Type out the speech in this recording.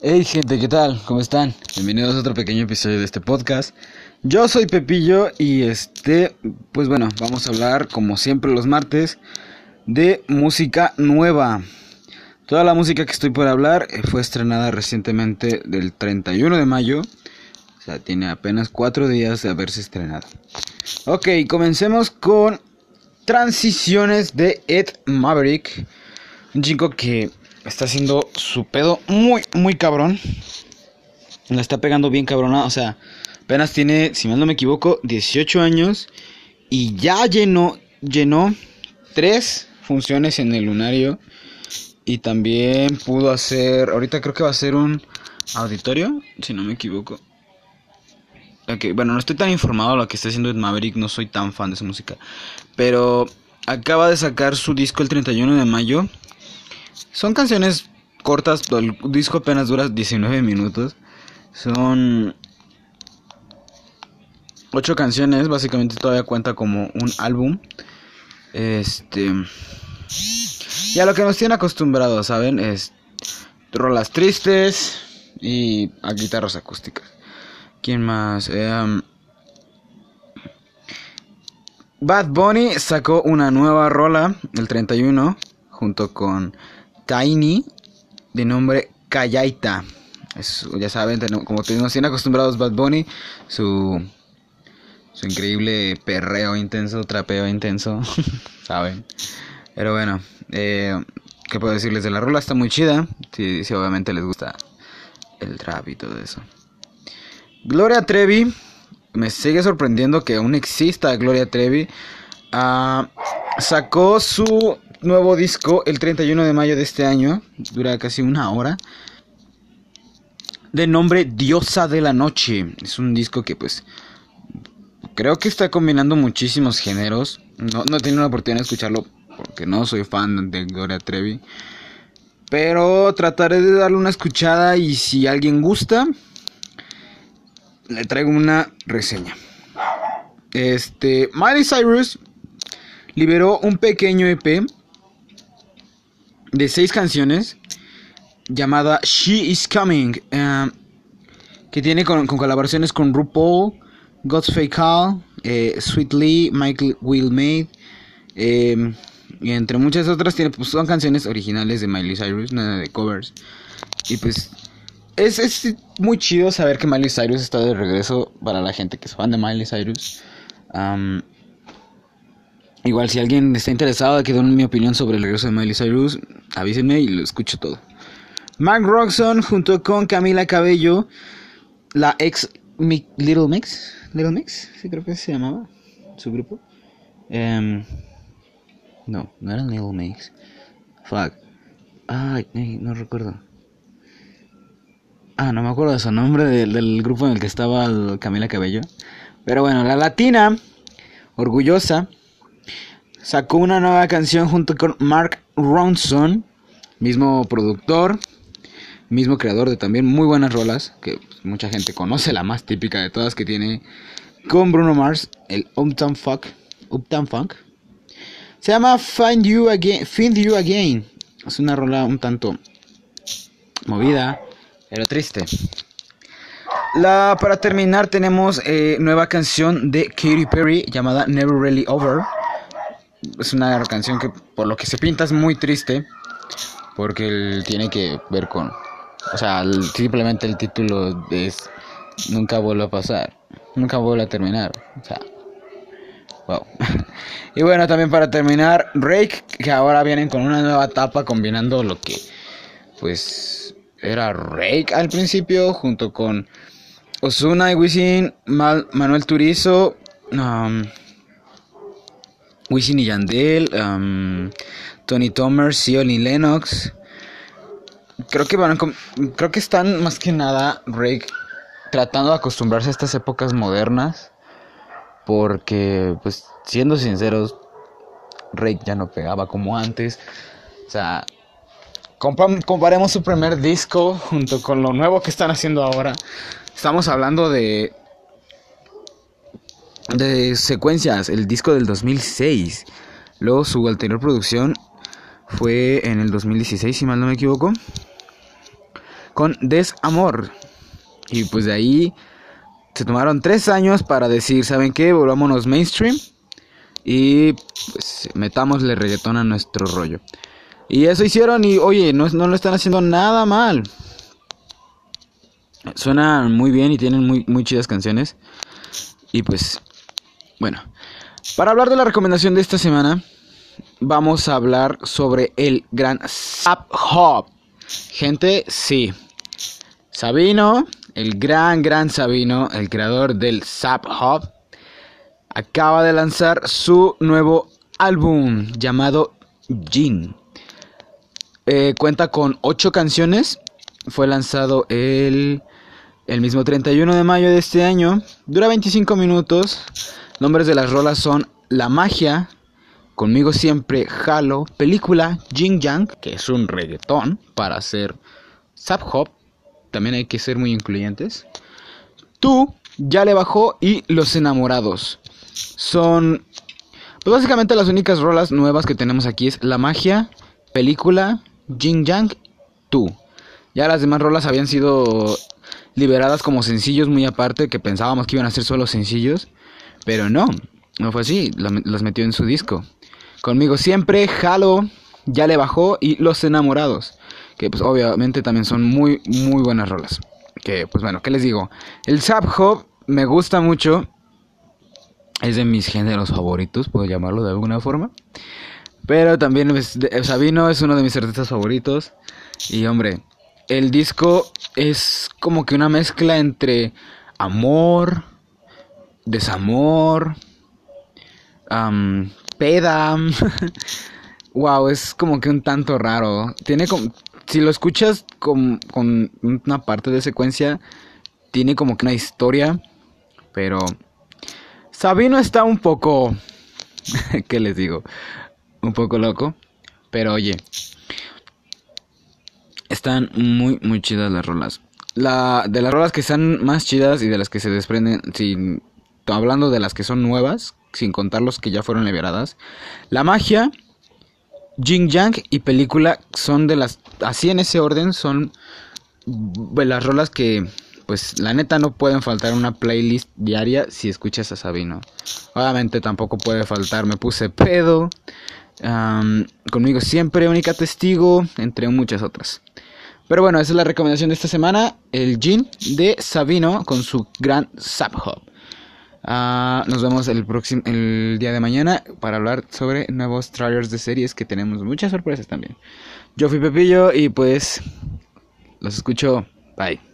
Hey gente, ¿qué tal? ¿Cómo están? Bienvenidos a otro pequeño episodio de este podcast. Yo soy Pepillo y este, pues bueno, vamos a hablar como siempre los martes de música nueva. Toda la música que estoy por hablar eh, fue estrenada recientemente del 31 de mayo. O sea, tiene apenas cuatro días de haberse estrenado. Ok, comencemos con Transiciones de Ed Maverick. Un chico que está haciendo su pedo muy, muy cabrón. La está pegando bien cabrona. O sea, apenas tiene, si mal no me equivoco, 18 años. Y ya llenó, llenó tres funciones en el lunario. Y también pudo hacer, ahorita creo que va a ser un auditorio, si no me equivoco. Ok, bueno, no estoy tan informado de lo que está haciendo Ed Maverick, no soy tan fan de su música. Pero acaba de sacar su disco el 31 de mayo. Son canciones cortas, el disco apenas dura 19 minutos. Son 8 canciones, básicamente todavía cuenta como un álbum. Este. Y a lo que nos tienen acostumbrados, ¿saben? Es rolas tristes y a guitarras acústicas. ¿Quién más? Eh, Bad Bunny sacó una nueva rola el 31 junto con Tiny de nombre Callaita. ya saben, como tenemos bien acostumbrados Bad Bunny, su, su increíble perreo intenso, trapeo intenso, saben. Pero bueno, eh, ¿qué puedo decirles de la rola? Está muy chida. Si, si obviamente les gusta el trap y todo eso. Gloria Trevi me sigue sorprendiendo que aún exista Gloria Trevi. Ah, sacó su nuevo disco el 31 de mayo de este año. Dura casi una hora. De nombre Diosa de la Noche. Es un disco que pues creo que está combinando muchísimos géneros. No, no he tenido la oportunidad de escucharlo porque no soy fan de Gloria Trevi. Pero trataré de darle una escuchada y si alguien gusta, le traigo una reseña. Este, Miley Cyrus liberó un pequeño EP de seis canciones llamada She Is Coming, eh, que tiene con, colaboraciones con RuPaul, God's Fake Hall, eh, Sweet Lee, Michael Will Made, eh, y entre muchas otras tiene, pues, son canciones originales de Miley Cyrus, nada de covers. Y pues es, es, muy chido saber que Miley Cyrus está de regreso para la gente que es fan de Miley Cyrus. Igual, si alguien está interesado que den mi opinión sobre el regreso de Miley Cyrus, avísenme y lo escucho todo. Mark Roxon junto con Camila Cabello, la ex Little Mix, Little Mix, sí creo que se llamaba su grupo. Em, no, no era Little Mix. Fuck. Ay, no recuerdo. Ah, no me acuerdo de su nombre del, grupo en el que estaba Camila Cabello. Pero bueno, la latina, orgullosa, sacó una nueva canción junto con Mark Ronson, mismo productor, mismo creador de también muy buenas rolas, que mucha gente conoce, la más típica de todas que tiene con Bruno Mars, el Uptown Funk. Uptown Funk. Se llama Find You Again. Find You Again. Es una rola un tanto movida era triste. La, para terminar tenemos eh, nueva canción de Katy Perry llamada Never Really Over. Es una canción que por lo que se pinta es muy triste porque tiene que ver con... O sea, simplemente el título es Nunca vuelve a pasar, nunca vuelve a terminar. O sea, wow. y bueno, también para terminar, Rake, que ahora vienen con una nueva etapa combinando lo que pues era Rake al principio, junto con Osuna y Wisin, Manuel Turizo, um, Wisin y Yandel, um, Tony Tomer, Sion y Lennox. Creo que van creo que están más que nada Rake tratando de acostumbrarse a estas épocas modernas. Porque, pues, siendo sinceros, Rake ya no pegaba como antes. O sea, comparemos su primer disco junto con lo nuevo que están haciendo ahora. Estamos hablando de de secuencias, el disco del 2006. Luego su anterior producción fue en el 2016, si mal no me equivoco. con Desamor. Y pues de ahí se tomaron tres años para decir, ¿saben qué? Volvámonos mainstream y pues metámosle reggaetón a nuestro rollo. Y eso hicieron y oye, no, no lo están haciendo nada mal. Suenan muy bien y tienen muy, muy chidas canciones. Y pues, bueno. Para hablar de la recomendación de esta semana, vamos a hablar sobre el gran Zap Hop. Gente, sí. Sabino, el gran, gran Sabino, el creador del Zap Hop, acaba de lanzar su nuevo álbum llamado Jin. Eh, cuenta con 8 canciones. Fue lanzado el, el mismo 31 de mayo de este año. Dura 25 minutos. Nombres de las rolas son La Magia, Conmigo Siempre, Halo, Película, Jing Yang, que es un reggaetón para hacer Zap Hop. También hay que ser muy incluyentes. Tú, Ya le bajó y Los Enamorados. Son pues básicamente las únicas rolas nuevas que tenemos aquí es La Magia, Película, Jing Yang, Tú. Ya las demás rolas habían sido liberadas como sencillos muy aparte, que pensábamos que iban a ser solo sencillos, pero no, no fue así, las metió en su disco. Conmigo siempre, Halo, ya le bajó y Los Enamorados, que pues obviamente también son muy, muy buenas rolas. Que pues bueno, ¿qué les digo? El Zap Hop me gusta mucho, es de mis géneros favoritos, puedo llamarlo de alguna forma. Pero también Sabino es uno de mis artistas favoritos. Y hombre, el disco es como que una mezcla entre amor, desamor, peda. wow, es como que un tanto raro. Tiene como. Si lo escuchas con, con una parte de secuencia, tiene como que una historia. Pero. Sabino está un poco. ¿Qué les digo? un poco loco. Pero oye, están muy, muy chidas las rolas. La, de las rolas que están más chidas y de las que se desprenden, sin, hablando de las que son nuevas, sin contar los que ya fueron liberadas, La Magia, Jing Yang y Película son de las, así en ese orden, son de las rolas que, pues la neta no pueden faltar una playlist diaria si escuchas a Sabino. Obviamente tampoco puede faltar Me Puse Pedo, conmigo siempre, única testigo, entre muchas otras. Pero bueno, esa es la recomendación de esta semana, el Gin de Sabino con su gran Hop. Ah, nos vemos el próximo el día de mañana para hablar sobre nuevos trailers de series que tenemos muchas sorpresas también. Yo fui Pepillo y pues los escucho. Bye.